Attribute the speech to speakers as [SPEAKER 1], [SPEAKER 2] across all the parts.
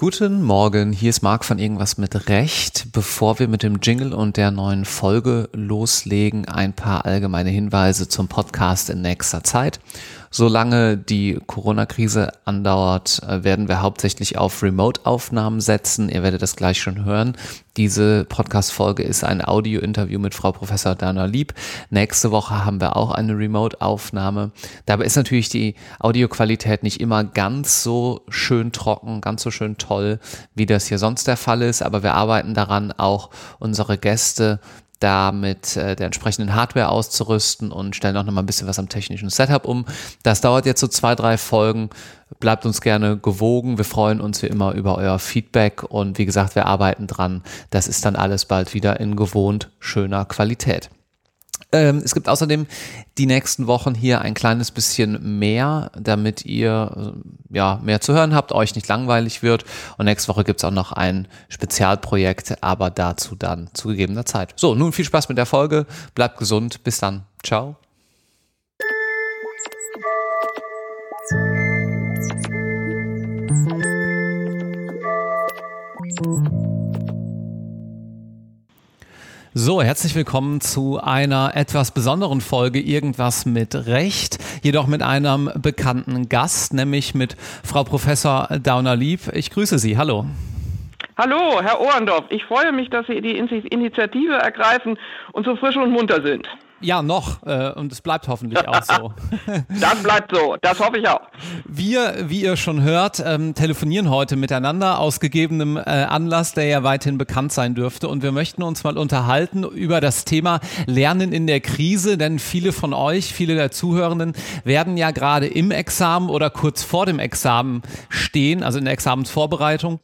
[SPEAKER 1] Guten Morgen, hier ist Marc von Irgendwas mit Recht. Bevor wir mit dem Jingle und der neuen Folge loslegen, ein paar allgemeine Hinweise zum Podcast in nächster Zeit. Solange die Corona-Krise andauert, äh, werden wir hauptsächlich auf Remote-Aufnahmen setzen. Ihr werdet das gleich schon hören. Diese Podcast-Folge ist ein Audio-Interview mit Frau Professor Dana Lieb. Nächste Woche haben wir auch eine Remote-Aufnahme. Dabei ist natürlich die Audioqualität nicht immer ganz so schön trocken, ganz so schön toll, wie das hier sonst der Fall ist. Aber wir arbeiten daran, auch unsere Gäste da mit äh, der entsprechenden Hardware auszurüsten und stellen auch nochmal ein bisschen was am technischen Setup um. Das dauert jetzt so zwei, drei Folgen. Bleibt uns gerne gewogen. Wir freuen uns wie immer über euer Feedback und wie gesagt, wir arbeiten dran. Das ist dann alles bald wieder in gewohnt schöner Qualität. Ähm, es gibt außerdem die nächsten Wochen hier ein kleines bisschen mehr, damit ihr äh, ja mehr zu hören habt, euch nicht langweilig wird. Und nächste Woche gibt es auch noch ein Spezialprojekt, aber dazu dann zu gegebener Zeit. So, nun viel Spaß mit der Folge. Bleibt gesund. Bis dann. Ciao. So, herzlich willkommen zu einer etwas besonderen Folge Irgendwas mit Recht, jedoch mit einem bekannten Gast, nämlich mit Frau Professor Dauner-Lieb. Ich grüße Sie. Hallo.
[SPEAKER 2] Hallo, Herr Ohrendorf. Ich freue mich, dass Sie die Initiative ergreifen und so frisch und munter sind.
[SPEAKER 1] Ja, noch. Äh, und es bleibt hoffentlich auch so.
[SPEAKER 2] das bleibt so. Das hoffe ich auch.
[SPEAKER 1] Wir, wie ihr schon hört, ähm, telefonieren heute miteinander aus gegebenem äh, Anlass, der ja weithin bekannt sein dürfte. Und wir möchten uns mal unterhalten über das Thema Lernen in der Krise. Denn viele von euch, viele der Zuhörenden werden ja gerade im Examen oder kurz vor dem Examen stehen, also in der Examensvorbereitung.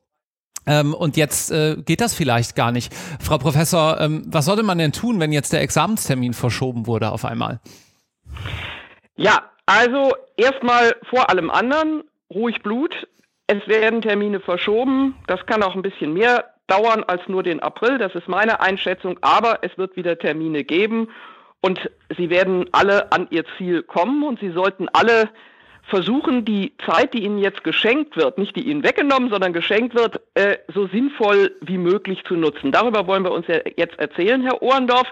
[SPEAKER 1] Ähm, und jetzt äh, geht das vielleicht gar nicht. Frau Professor, ähm, was sollte man denn tun, wenn jetzt der Examenstermin verschoben wurde auf einmal?
[SPEAKER 2] Ja, also erstmal vor allem anderen ruhig Blut. Es werden Termine verschoben. Das kann auch ein bisschen mehr dauern als nur den April. Das ist meine Einschätzung. Aber es wird wieder Termine geben und sie werden alle an ihr Ziel kommen und sie sollten alle versuchen, die Zeit, die ihnen jetzt geschenkt wird, nicht die ihnen weggenommen, sondern geschenkt wird, äh, so sinnvoll wie möglich zu nutzen. Darüber wollen wir uns ja jetzt erzählen, Herr Ohrendorf.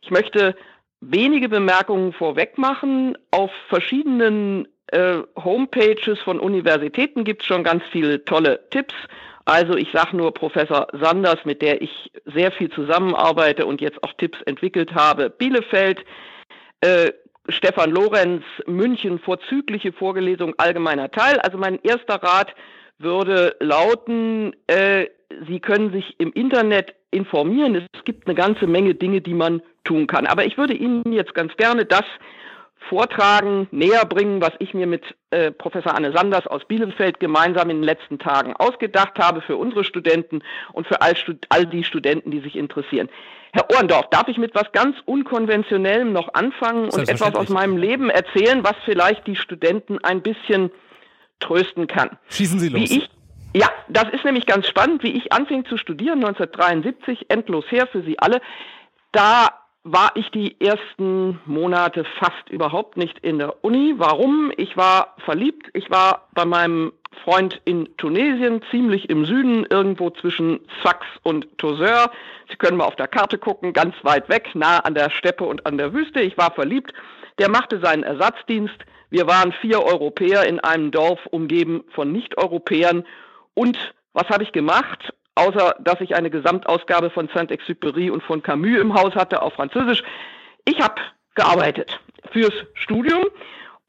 [SPEAKER 2] Ich möchte wenige Bemerkungen vorweg machen. Auf verschiedenen äh, Homepages von Universitäten gibt es schon ganz viele tolle Tipps. Also ich sage nur Professor Sanders, mit der ich sehr viel zusammenarbeite und jetzt auch Tipps entwickelt habe. Bielefeld, äh, Stefan Lorenz, München, vorzügliche Vorgelesung allgemeiner Teil. Also mein erster Rat würde lauten, äh, Sie können sich im Internet informieren. Es gibt eine ganze Menge Dinge, die man tun kann. Aber ich würde Ihnen jetzt ganz gerne das vortragen, näher bringen, was ich mir mit äh, Professor Anne Sanders aus Bielefeld gemeinsam in den letzten Tagen ausgedacht habe für unsere Studenten und für all, all die Studenten, die sich interessieren. Herr Ohrendorf, darf ich mit was ganz Unkonventionellem noch anfangen und etwas aus meinem Leben erzählen, was vielleicht die Studenten ein bisschen trösten kann?
[SPEAKER 1] Schießen Sie los.
[SPEAKER 2] Ja, das ist nämlich ganz spannend, wie ich anfing zu studieren, 1973, endlos her für Sie alle. Da war ich die ersten Monate fast überhaupt nicht in der Uni. Warum? Ich war verliebt. Ich war bei meinem Freund in Tunesien, ziemlich im Süden, irgendwo zwischen Sfax und Tozeur. Sie können mal auf der Karte gucken, ganz weit weg, nah an der Steppe und an der Wüste. Ich war verliebt. Der machte seinen Ersatzdienst. Wir waren vier Europäer in einem Dorf umgeben von Nicht-Europäern. Und was habe ich gemacht? Außer, dass ich eine Gesamtausgabe von Saint-Exupéry und von Camus im Haus hatte auf Französisch. Ich habe gearbeitet fürs Studium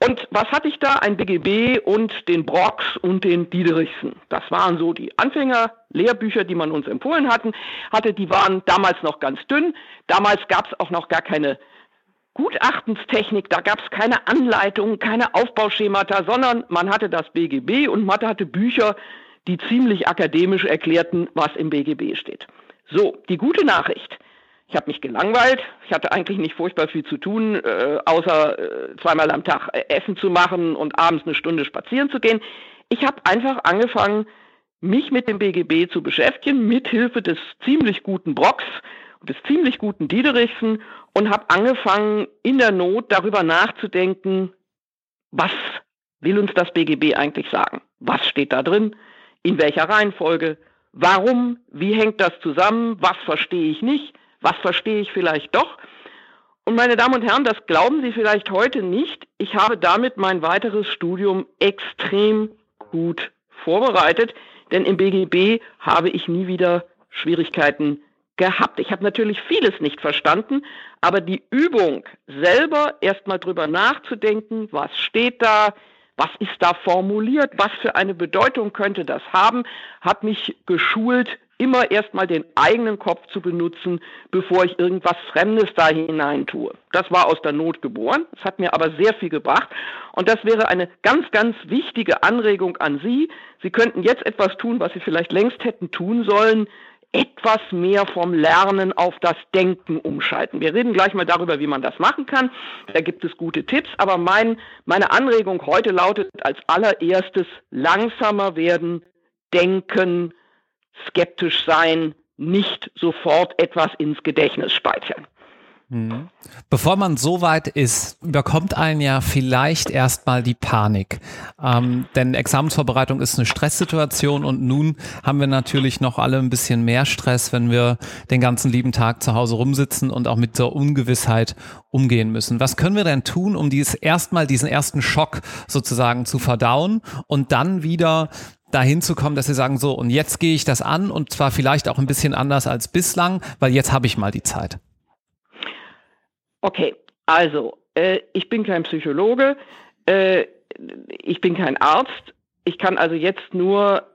[SPEAKER 2] und was hatte ich da? Ein BGB und den Brox und den Diederichsen. Das waren so die Anfängerlehrbücher, die man uns empfohlen hatten, hatte. Die waren damals noch ganz dünn. Damals gab es auch noch gar keine Gutachtenstechnik, da gab es keine Anleitungen, keine Aufbauschemata, sondern man hatte das BGB und man hatte Bücher, die ziemlich akademisch erklärten, was im BGB steht. So, die gute Nachricht. Ich habe mich gelangweilt. Ich hatte eigentlich nicht furchtbar viel zu tun, äh, außer äh, zweimal am Tag äh, Essen zu machen und abends eine Stunde spazieren zu gehen. Ich habe einfach angefangen, mich mit dem BGB zu beschäftigen, mithilfe des ziemlich guten Brocks und des ziemlich guten Diederichsen und habe angefangen, in der Not darüber nachzudenken, was will uns das BGB eigentlich sagen? Was steht da drin? In welcher Reihenfolge? Warum? Wie hängt das zusammen? Was verstehe ich nicht? Was verstehe ich vielleicht doch? Und meine Damen und Herren, das glauben Sie vielleicht heute nicht. Ich habe damit mein weiteres Studium extrem gut vorbereitet, denn im BGB habe ich nie wieder Schwierigkeiten gehabt. Ich habe natürlich vieles nicht verstanden, aber die Übung selber erstmal drüber nachzudenken, was steht da, was ist da formuliert, was für eine Bedeutung könnte das haben, hat mich geschult, immer erstmal den eigenen Kopf zu benutzen, bevor ich irgendwas Fremdes da hinein tue. Das war aus der Not geboren, das hat mir aber sehr viel gebracht. Und das wäre eine ganz, ganz wichtige Anregung an Sie. Sie könnten jetzt etwas tun, was Sie vielleicht längst hätten tun sollen, etwas mehr vom Lernen auf das Denken umschalten. Wir reden gleich mal darüber, wie man das machen kann. Da gibt es gute Tipps, aber mein, meine Anregung heute lautet als allererstes langsamer werden, denken, skeptisch sein, nicht sofort etwas ins Gedächtnis speichern.
[SPEAKER 1] Mhm. Bevor man so weit ist, überkommt einen ja vielleicht erstmal die Panik. Ähm, denn Examensvorbereitung ist eine Stresssituation und nun haben wir natürlich noch alle ein bisschen mehr Stress, wenn wir den ganzen lieben Tag zu Hause rumsitzen und auch mit der Ungewissheit umgehen müssen. Was können wir denn tun, um dieses erstmal diesen ersten Schock sozusagen zu verdauen und dann wieder dahin zu kommen, dass sie sagen, so, und jetzt gehe ich das an und zwar vielleicht auch ein bisschen anders als bislang, weil jetzt habe ich mal die Zeit.
[SPEAKER 2] Okay, also, äh, ich bin kein Psychologe, äh, ich bin kein Arzt, ich kann also jetzt nur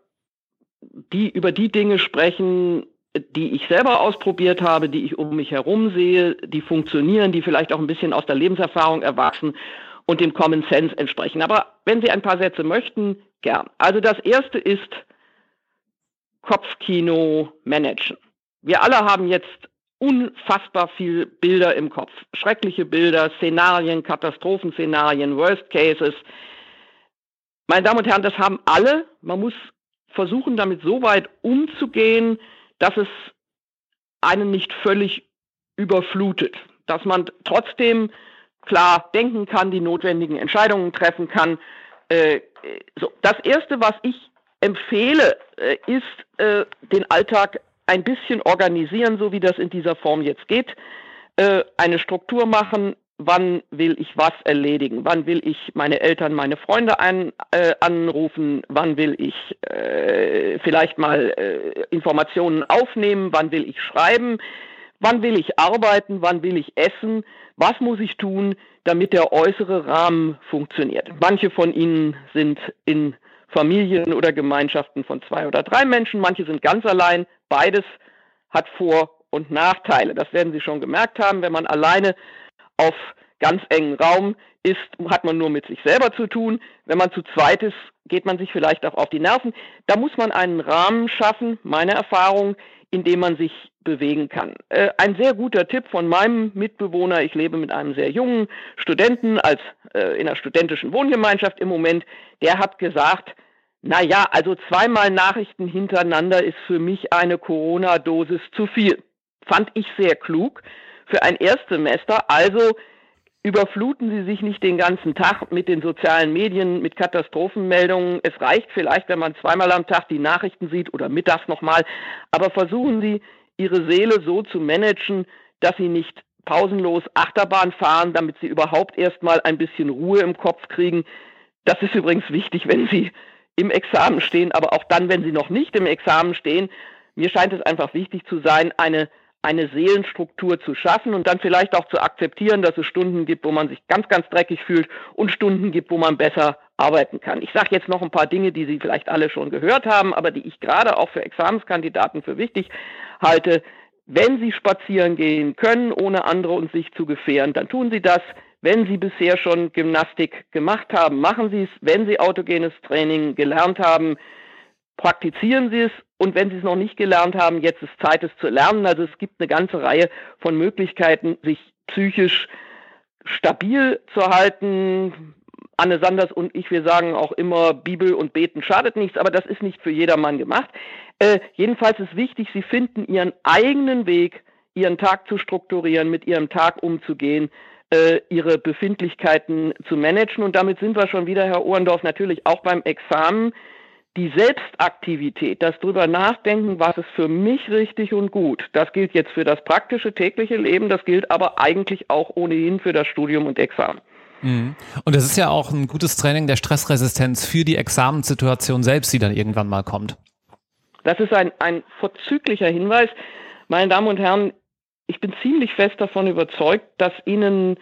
[SPEAKER 2] die, über die Dinge sprechen, die ich selber ausprobiert habe, die ich um mich herum sehe, die funktionieren, die vielleicht auch ein bisschen aus der Lebenserfahrung erwachsen und dem Common Sense entsprechen. Aber wenn Sie ein paar Sätze möchten, gern. Also das erste ist Kopfkino managen. Wir alle haben jetzt unfassbar viel Bilder im Kopf. Schreckliche Bilder, Szenarien, Katastrophenszenarien, Worst Cases. Meine Damen und Herren, das haben alle. Man muss versuchen, damit so weit umzugehen, dass es einen nicht völlig überflutet. Dass man trotzdem klar denken kann, die notwendigen Entscheidungen treffen kann. Äh, so, das Erste, was ich empfehle, äh, ist, äh, den Alltag ein bisschen organisieren, so wie das in dieser Form jetzt geht. Äh, eine Struktur machen, wann will ich was erledigen, wann will ich meine Eltern, meine Freunde ein, äh, anrufen, wann will ich äh, vielleicht mal äh, Informationen aufnehmen, wann will ich schreiben, wann will ich arbeiten, wann will ich essen, was muss ich tun, damit der äußere Rahmen funktioniert. Manche von Ihnen sind in Familien oder Gemeinschaften von zwei oder drei Menschen, manche sind ganz allein. Beides hat Vor- und Nachteile. Das werden Sie schon gemerkt haben. Wenn man alleine auf ganz engen Raum ist, hat man nur mit sich selber zu tun. Wenn man zu zweit ist, geht man sich vielleicht auch auf die Nerven. Da muss man einen Rahmen schaffen, meine Erfahrung, in dem man sich bewegen kann. Äh, ein sehr guter Tipp von meinem Mitbewohner, ich lebe mit einem sehr jungen Studenten als äh, in einer studentischen Wohngemeinschaft im Moment, der hat gesagt, na ja, also zweimal Nachrichten hintereinander ist für mich eine Corona-Dosis zu viel. Fand ich sehr klug für ein Erstsemester. Also überfluten Sie sich nicht den ganzen Tag mit den sozialen Medien, mit Katastrophenmeldungen. Es reicht vielleicht, wenn man zweimal am Tag die Nachrichten sieht oder mittags nochmal. Aber versuchen Sie, Ihre Seele so zu managen, dass Sie nicht pausenlos Achterbahn fahren, damit Sie überhaupt erstmal ein bisschen Ruhe im Kopf kriegen. Das ist übrigens wichtig, wenn Sie im Examen stehen, aber auch dann, wenn sie noch nicht im Examen stehen. Mir scheint es einfach wichtig zu sein, eine, eine Seelenstruktur zu schaffen und dann vielleicht auch zu akzeptieren, dass es Stunden gibt, wo man sich ganz, ganz dreckig fühlt und Stunden gibt, wo man besser arbeiten kann. Ich sage jetzt noch ein paar Dinge, die Sie vielleicht alle schon gehört haben, aber die ich gerade auch für Examenskandidaten für wichtig halte. Wenn Sie spazieren gehen können, ohne andere und sich zu gefährden, dann tun Sie das. Wenn Sie bisher schon Gymnastik gemacht haben, machen Sie es. Wenn Sie autogenes Training gelernt haben, praktizieren Sie es. Und wenn Sie es noch nicht gelernt haben, jetzt ist Zeit, es zu lernen. Also es gibt eine ganze Reihe von Möglichkeiten, sich psychisch stabil zu halten. Anne Sanders und ich, wir sagen auch immer, Bibel und Beten schadet nichts, aber das ist nicht für jedermann gemacht. Äh, jedenfalls ist wichtig, Sie finden Ihren eigenen Weg, Ihren Tag zu strukturieren, mit Ihrem Tag umzugehen, äh, ihre Befindlichkeiten zu managen. Und damit sind wir schon wieder, Herr Ohrendorf, natürlich auch beim Examen. Die Selbstaktivität, das drüber nachdenken, was ist für mich richtig und gut, das gilt jetzt für das praktische tägliche Leben, das gilt aber eigentlich auch ohnehin für das Studium und Examen.
[SPEAKER 1] Mhm. Und es ist ja auch ein gutes Training der Stressresistenz für die Examenssituation selbst, die dann irgendwann mal kommt.
[SPEAKER 2] Das ist ein, ein vorzüglicher Hinweis. Meine Damen und Herren, ich bin ziemlich fest davon überzeugt, dass Ihnen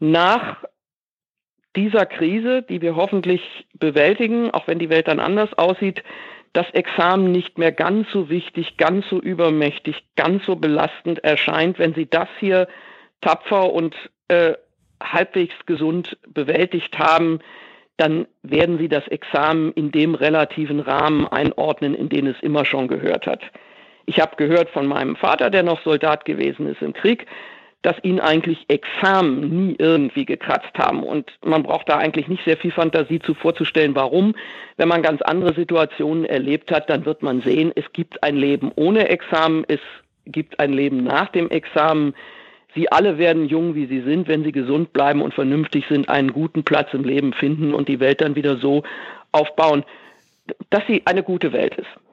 [SPEAKER 2] nach dieser Krise, die wir hoffentlich bewältigen, auch wenn die Welt dann anders aussieht, das Examen nicht mehr ganz so wichtig, ganz so übermächtig, ganz so belastend erscheint, wenn Sie das hier tapfer und äh, halbwegs gesund bewältigt haben, dann werden Sie das Examen in dem relativen Rahmen einordnen, in den es immer schon gehört hat. Ich habe gehört von meinem Vater, der noch Soldat gewesen ist im Krieg, dass ihn eigentlich Examen nie irgendwie gekratzt haben. Und man braucht da eigentlich nicht sehr viel Fantasie zu vorzustellen, warum. Wenn man ganz andere Situationen erlebt hat, dann wird man sehen, es gibt ein Leben ohne Examen, es gibt ein Leben nach dem Examen. Sie alle werden jung, wie sie sind, wenn sie gesund bleiben und vernünftig sind, einen guten Platz im Leben finden und die Welt dann wieder so aufbauen, dass sie eine gute Welt ist.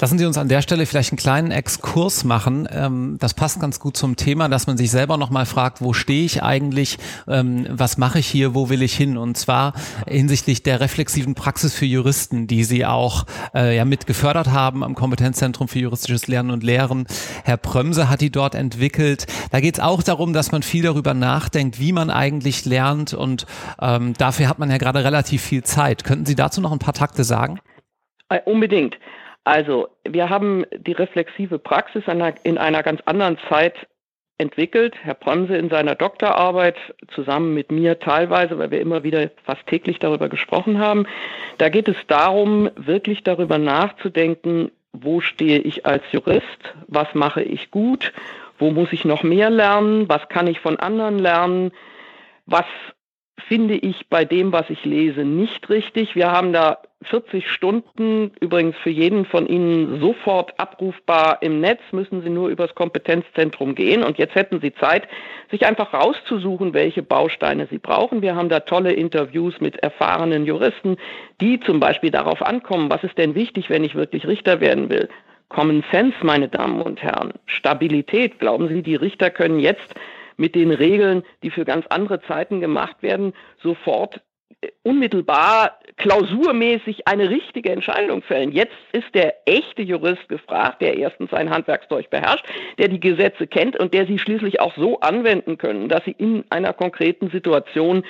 [SPEAKER 1] Lassen Sie uns an der Stelle vielleicht einen kleinen Exkurs machen. Ähm, das passt ganz gut zum Thema, dass man sich selber nochmal fragt, wo stehe ich eigentlich, ähm, was mache ich hier, wo will ich hin? Und zwar hinsichtlich der reflexiven Praxis für Juristen, die Sie auch äh, ja mit gefördert haben am Kompetenzzentrum für juristisches Lernen und Lehren. Herr Prömse hat die dort entwickelt. Da geht es auch darum, dass man viel darüber nachdenkt, wie man eigentlich lernt und ähm, dafür hat man ja gerade relativ viel Zeit. Könnten Sie dazu noch ein paar Takte sagen?
[SPEAKER 2] Äh, unbedingt. Also, wir haben die reflexive Praxis in einer ganz anderen Zeit entwickelt. Herr Bremse in seiner Doktorarbeit zusammen mit mir teilweise, weil wir immer wieder fast täglich darüber gesprochen haben. Da geht es darum, wirklich darüber nachzudenken, wo stehe ich als Jurist, was mache ich gut, wo muss ich noch mehr lernen, was kann ich von anderen lernen, was finde ich bei dem, was ich lese, nicht richtig. Wir haben da 40 Stunden, übrigens für jeden von Ihnen sofort abrufbar im Netz, müssen Sie nur übers Kompetenzzentrum gehen. Und jetzt hätten Sie Zeit, sich einfach rauszusuchen, welche Bausteine Sie brauchen. Wir haben da tolle Interviews mit erfahrenen Juristen, die zum Beispiel darauf ankommen, was ist denn wichtig, wenn ich wirklich Richter werden will. Common Sense, meine Damen und Herren. Stabilität. Glauben Sie, die Richter können jetzt mit den Regeln, die für ganz andere Zeiten gemacht werden, sofort äh, unmittelbar klausurmäßig eine richtige Entscheidung fällen. Jetzt ist der echte Jurist gefragt, der erstens sein Handwerkszeug beherrscht, der die Gesetze kennt und der sie schließlich auch so anwenden können, dass sie in einer konkreten Situation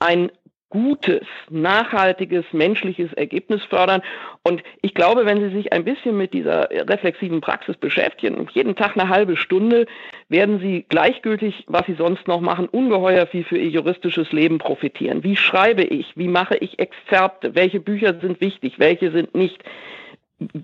[SPEAKER 2] ein gutes, nachhaltiges, menschliches Ergebnis fördern. Und ich glaube, wenn Sie sich ein bisschen mit dieser reflexiven Praxis beschäftigen, jeden Tag eine halbe Stunde, werden Sie gleichgültig, was Sie sonst noch machen, ungeheuer viel für Ihr juristisches Leben profitieren. Wie schreibe ich? Wie mache ich Exzerpte? Welche Bücher sind wichtig? Welche sind nicht?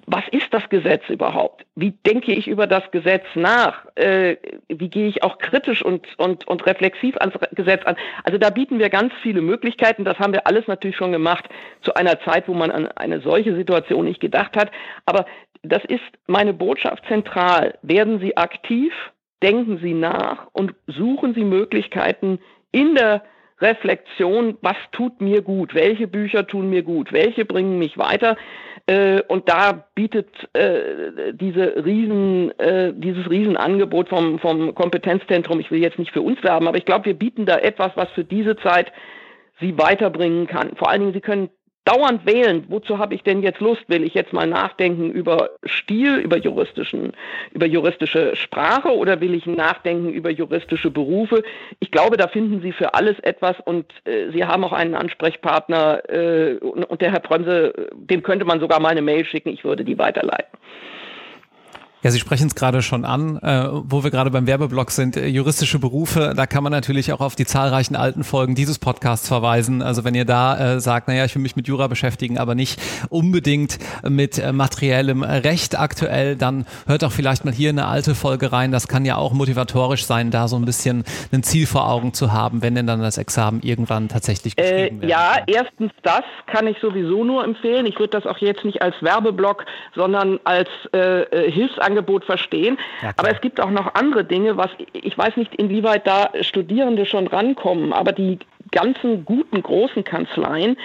[SPEAKER 2] was ist das Gesetz überhaupt? Wie denke ich über das Gesetz nach? Äh, wie gehe ich auch kritisch und, und, und reflexiv ans Gesetz an? Also da bieten wir ganz viele Möglichkeiten. Das haben wir alles natürlich schon gemacht zu einer Zeit, wo man an eine solche Situation nicht gedacht hat. Aber das ist meine Botschaft zentral. Werden Sie aktiv, denken Sie nach und suchen Sie Möglichkeiten in der Reflexion, was tut mir gut, welche Bücher tun mir gut, welche bringen mich weiter. Äh, und da bietet äh, diese Riesen, äh, dieses Riesenangebot vom, vom Kompetenzzentrum, ich will jetzt nicht für uns werben, aber ich glaube, wir bieten da etwas, was für diese Zeit sie weiterbringen kann. Vor allen Dingen, sie können dauernd wählen, wozu habe ich denn jetzt Lust? Will ich jetzt mal nachdenken über Stil, über juristischen, über juristische Sprache oder will ich nachdenken über juristische Berufe? Ich glaube, da finden Sie für alles etwas und äh, Sie haben auch einen Ansprechpartner äh, und, und der Herr Bremse, dem könnte man sogar mal eine Mail schicken, ich würde die weiterleiten.
[SPEAKER 1] Ja, Sie sprechen es gerade schon an, äh, wo wir gerade beim Werbeblock sind, äh, juristische Berufe, da kann man natürlich auch auf die zahlreichen alten Folgen dieses Podcasts verweisen. Also wenn ihr da äh, sagt, naja, ich will mich mit Jura beschäftigen, aber nicht unbedingt mit äh, materiellem Recht aktuell, dann hört doch vielleicht mal hier eine alte Folge rein. Das kann ja auch motivatorisch sein, da so ein bisschen ein Ziel vor Augen zu haben, wenn denn dann das Examen irgendwann tatsächlich
[SPEAKER 2] äh, geschrieben wird. Ja, erstens das kann ich sowieso nur empfehlen. Ich würde das auch jetzt nicht als Werbeblock, sondern als äh, äh Hilfsangebot Angebot verstehen. Ja, aber es gibt auch noch andere Dinge, was ich weiß nicht, inwieweit da Studierende schon rankommen, aber die ganzen guten großen Kanzleien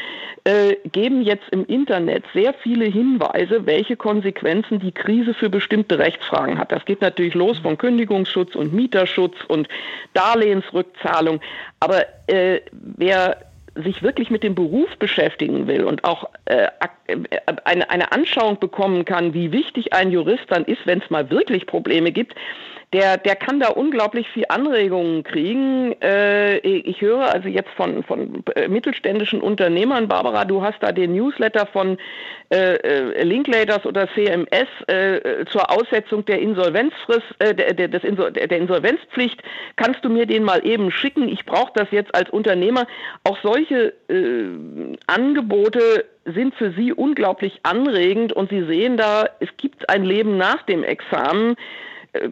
[SPEAKER 2] äh, geben jetzt im Internet sehr viele Hinweise, welche Konsequenzen die Krise für bestimmte Rechtsfragen hat. Das geht natürlich los von Kündigungsschutz und Mieterschutz und Darlehensrückzahlung. Aber äh, wer sich wirklich mit dem Beruf beschäftigen will und auch äh, eine, eine Anschauung bekommen kann, wie wichtig ein Jurist dann ist, wenn es mal wirklich Probleme gibt, der, der kann da unglaublich viel Anregungen kriegen. Äh, ich höre also jetzt von, von äh, mittelständischen Unternehmern, Barbara, du hast da den Newsletter von äh, äh Linklaters oder CMS äh, zur Aussetzung der Insolvenzfrist, äh, der, der, der Insolvenzpflicht. Kannst du mir den mal eben schicken? Ich brauche das jetzt als Unternehmer. Auch solche äh, Angebote sind für Sie unglaublich anregend und Sie sehen da, es gibt ein Leben nach dem Examen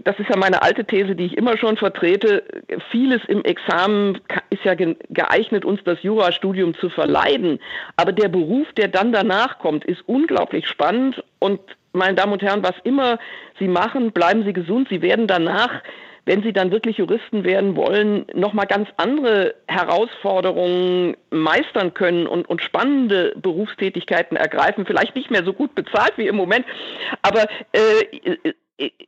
[SPEAKER 2] das ist ja meine alte These, die ich immer schon vertrete. Vieles im Examen ist ja geeignet, uns das Jurastudium zu verleiden. Aber der Beruf, der dann danach kommt, ist unglaublich spannend. Und meine Damen und Herren, was immer Sie machen, bleiben Sie gesund. Sie werden danach wenn sie dann wirklich Juristen werden wollen, nochmal ganz andere Herausforderungen meistern können und, und spannende Berufstätigkeiten ergreifen, vielleicht nicht mehr so gut bezahlt wie im Moment, aber äh,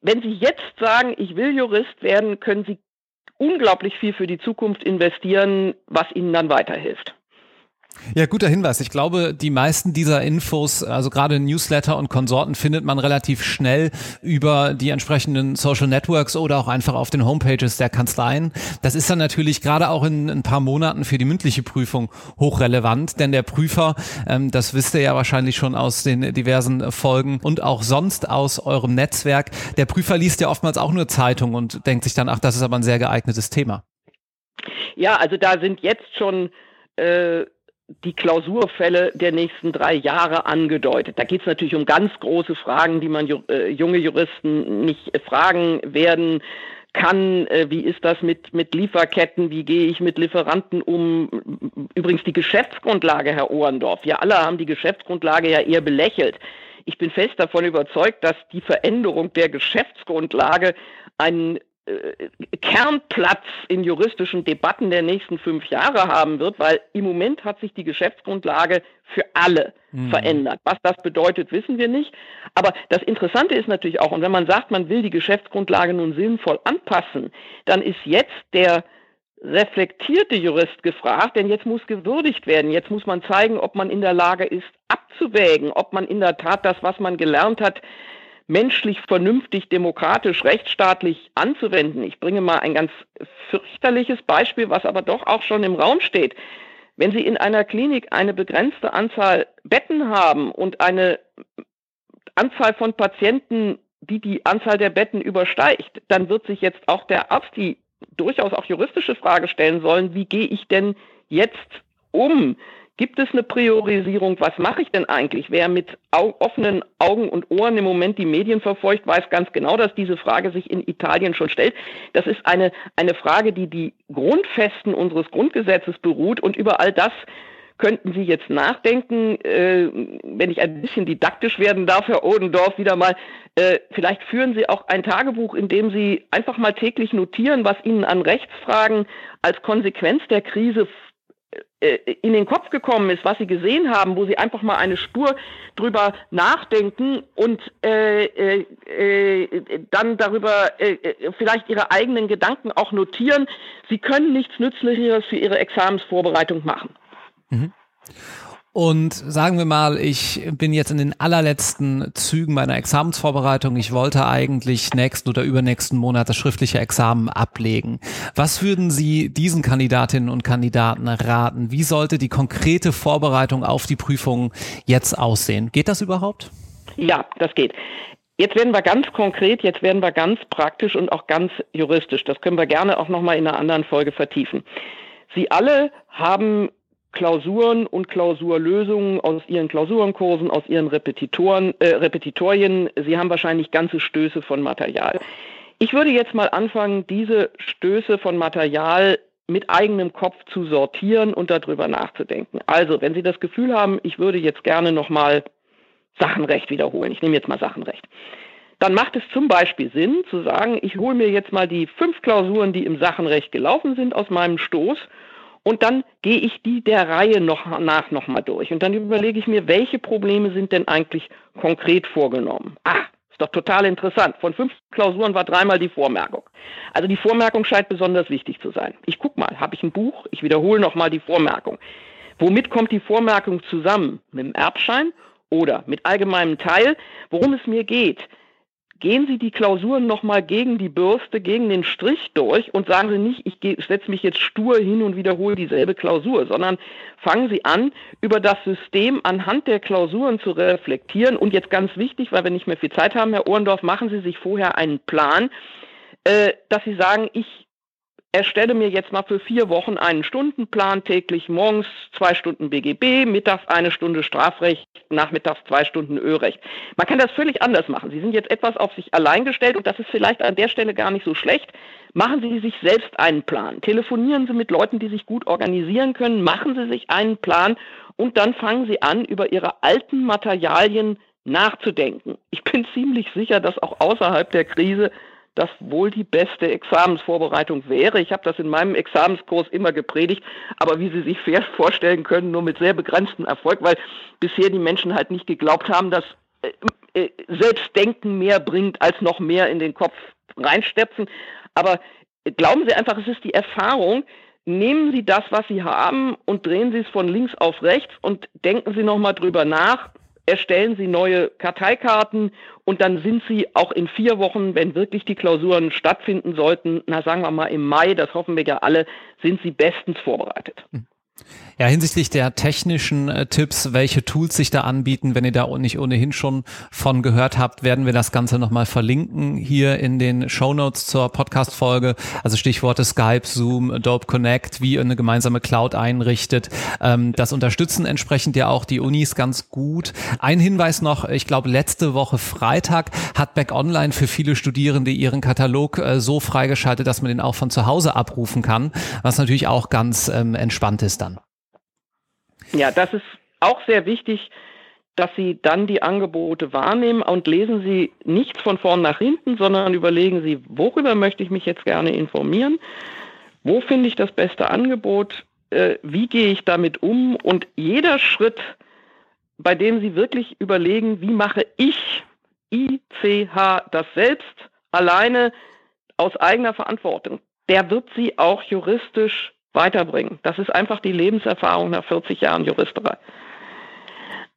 [SPEAKER 2] wenn Sie jetzt sagen, ich will Jurist werden, können Sie unglaublich viel für die Zukunft investieren, was Ihnen dann weiterhilft.
[SPEAKER 1] Ja, guter Hinweis. Ich glaube, die meisten dieser Infos, also gerade Newsletter und Konsorten, findet man relativ schnell über die entsprechenden Social Networks oder auch einfach auf den Homepages der Kanzleien. Das ist dann natürlich gerade auch in ein paar Monaten für die mündliche Prüfung hochrelevant, denn der Prüfer, ähm, das wisst ihr ja wahrscheinlich schon aus den diversen Folgen und auch sonst aus eurem Netzwerk, der Prüfer liest ja oftmals auch nur Zeitung und denkt sich dann, ach, das ist aber ein sehr geeignetes Thema.
[SPEAKER 2] Ja, also da sind jetzt schon äh die Klausurfälle der nächsten drei Jahre angedeutet. Da geht es natürlich um ganz große Fragen, die man äh, junge Juristen nicht äh, fragen werden kann. Äh, wie ist das mit, mit Lieferketten? Wie gehe ich mit Lieferanten um? Übrigens die Geschäftsgrundlage, Herr Ohrendorf. Wir alle haben die Geschäftsgrundlage ja eher belächelt. Ich bin fest davon überzeugt, dass die Veränderung der Geschäftsgrundlage einen Kernplatz in juristischen Debatten der nächsten fünf Jahre haben wird, weil im Moment hat sich die Geschäftsgrundlage für alle mhm. verändert. Was das bedeutet, wissen wir nicht. Aber das Interessante ist natürlich auch, und wenn man sagt, man will die Geschäftsgrundlage nun sinnvoll anpassen, dann ist jetzt der reflektierte Jurist gefragt, denn jetzt muss gewürdigt werden. Jetzt muss man zeigen, ob man in der Lage ist, abzuwägen, ob man in der Tat das, was man gelernt hat, menschlich, vernünftig, demokratisch, rechtsstaatlich anzuwenden. Ich bringe mal ein ganz fürchterliches Beispiel, was aber doch auch schon im Raum steht. Wenn Sie in einer Klinik eine begrenzte Anzahl Betten haben und eine Anzahl von Patienten, die die Anzahl der Betten übersteigt, dann wird sich jetzt auch der Arzt die durchaus auch juristische Frage stellen sollen, wie gehe ich denn jetzt um? Gibt es eine Priorisierung? Was mache ich denn eigentlich? Wer mit offenen Augen und Ohren im Moment die Medien verfolgt, weiß ganz genau, dass diese Frage sich in Italien schon stellt. Das ist eine, eine Frage, die die Grundfesten unseres Grundgesetzes beruht und über all das könnten Sie jetzt nachdenken, äh, wenn ich ein bisschen didaktisch werden darf, Herr Odendorf, wieder mal, äh, vielleicht führen Sie auch ein Tagebuch, in dem Sie einfach mal täglich notieren, was Ihnen an Rechtsfragen als Konsequenz der Krise in den Kopf gekommen ist, was sie gesehen haben, wo sie einfach mal eine Spur drüber nachdenken und äh, äh, äh dann darüber äh, äh, vielleicht ihre eigenen Gedanken auch notieren. Sie können nichts Nützlicheres für ihre Examensvorbereitung machen. Mhm.
[SPEAKER 1] Und sagen wir mal, ich bin jetzt in den allerletzten Zügen meiner Examensvorbereitung. Ich wollte eigentlich nächsten oder übernächsten Monat das schriftliche Examen ablegen. Was würden Sie diesen Kandidatinnen und Kandidaten raten? Wie sollte die konkrete Vorbereitung auf die Prüfung jetzt aussehen? Geht das überhaupt?
[SPEAKER 2] Ja, das geht. Jetzt werden wir ganz konkret, jetzt werden wir ganz praktisch und auch ganz juristisch. Das können wir gerne auch nochmal in einer anderen Folge vertiefen. Sie alle haben Klausuren und Klausurlösungen aus Ihren Klausurenkursen, aus Ihren Repetitoren, äh, Repetitorien. Sie haben wahrscheinlich ganze Stöße von Material. Ich würde jetzt mal anfangen, diese Stöße von Material mit eigenem Kopf zu sortieren und darüber nachzudenken. Also, wenn Sie das Gefühl haben, ich würde jetzt gerne nochmal Sachenrecht wiederholen, ich nehme jetzt mal Sachenrecht, dann macht es zum Beispiel Sinn zu sagen, ich hole mir jetzt mal die fünf Klausuren, die im Sachenrecht gelaufen sind, aus meinem Stoß und dann gehe ich die der Reihe noch nach nochmal durch. Und dann überlege ich mir, welche Probleme sind denn eigentlich konkret vorgenommen? Ah, ist doch total interessant. Von fünf Klausuren war dreimal die Vormerkung. Also die Vormerkung scheint besonders wichtig zu sein. Ich gucke mal, habe ich ein Buch? Ich wiederhole nochmal die Vormerkung. Womit kommt die Vormerkung zusammen? Mit dem Erbschein oder mit allgemeinem Teil? Worum es mir geht, gehen Sie die Klausuren nochmal gegen die Bürste, gegen den Strich durch und sagen Sie nicht, ich setze mich jetzt stur hin und wiederhole dieselbe Klausur, sondern fangen Sie an, über das System anhand der Klausuren zu reflektieren. Und jetzt ganz wichtig, weil wir nicht mehr viel Zeit haben, Herr Ohrendorf, machen Sie sich vorher einen Plan, äh, dass Sie sagen, ich erstelle mir jetzt mal für vier Wochen einen Stundenplan täglich, morgens zwei Stunden BGB, mittags eine Stunde Strafrecht, nachmittags zwei Stunden Örecht. Man kann das völlig anders machen. Sie sind jetzt etwas auf sich allein gestellt und das ist vielleicht an der Stelle gar nicht so schlecht. Machen Sie sich selbst einen Plan. Telefonieren Sie mit Leuten, die sich gut organisieren können. Machen Sie sich einen Plan und dann fangen Sie an, über Ihre alten Materialien nachzudenken. Ich bin ziemlich sicher, dass auch außerhalb der Krise das wohl die beste Examensvorbereitung wäre. Ich habe das in meinem Examenskurs immer gepredigt, aber wie Sie sich vorstellen können, nur mit sehr begrenztem Erfolg, weil bisher die Menschen halt nicht geglaubt haben, dass äh, äh, Selbstdenken mehr bringt, als noch mehr in den Kopf reinstepfen. Aber glauben Sie einfach, es ist die Erfahrung, nehmen Sie das, was Sie haben und drehen Sie es von links auf rechts und denken Sie nochmal drüber nach, erstellen Sie neue Karteikarten und dann sind Sie auch in vier Wochen, wenn wirklich die Klausuren stattfinden sollten, na sagen wir mal im Mai, das hoffen wir ja alle, sind Sie bestens vorbereitet.
[SPEAKER 1] Ja, hinsichtlich der technischen äh, Tipps, welche Tools sich da anbieten, wenn ihr da nicht ohnehin schon von gehört habt, werden wir das Ganze nochmal verlinken hier in den Show Notes zur Podcast-Folge. Also Stichworte Skype, Zoom, Adobe Connect, wie ihr eine gemeinsame Cloud einrichtet. Ähm, das unterstützen entsprechend ja auch die Unis ganz gut. Ein Hinweis noch, ich glaube, letzte Woche Freitag hat Back Online für viele Studierende ihren Katalog äh, so freigeschaltet, dass man den auch von zu Hause abrufen kann, was natürlich auch ganz ähm, entspannt ist dann.
[SPEAKER 2] Ja, das ist auch sehr wichtig, dass Sie dann die Angebote wahrnehmen und lesen Sie nichts von vorn nach hinten, sondern überlegen Sie, worüber möchte ich mich jetzt gerne informieren, wo finde ich das beste Angebot, äh, wie gehe ich damit um? Und jeder Schritt, bei dem Sie wirklich überlegen, wie mache ich ICH das selbst alleine aus eigener Verantwortung, der wird Sie auch juristisch weiterbringen. Das ist einfach die Lebenserfahrung nach 40 Jahren Juristerei.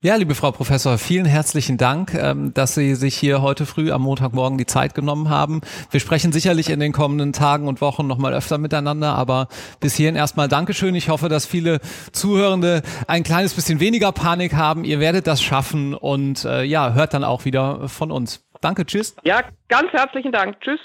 [SPEAKER 1] Ja, liebe Frau Professor, vielen herzlichen Dank, ähm, dass Sie sich hier heute früh am Montagmorgen die Zeit genommen haben. Wir sprechen sicherlich in den kommenden Tagen und Wochen nochmal öfter miteinander, aber bis hierhin erstmal Dankeschön. Ich hoffe, dass viele Zuhörende ein kleines bisschen weniger Panik haben. Ihr werdet das schaffen und äh, ja, hört dann auch wieder von uns. Danke, tschüss.
[SPEAKER 2] Ja, ganz herzlichen Dank. Tschüss.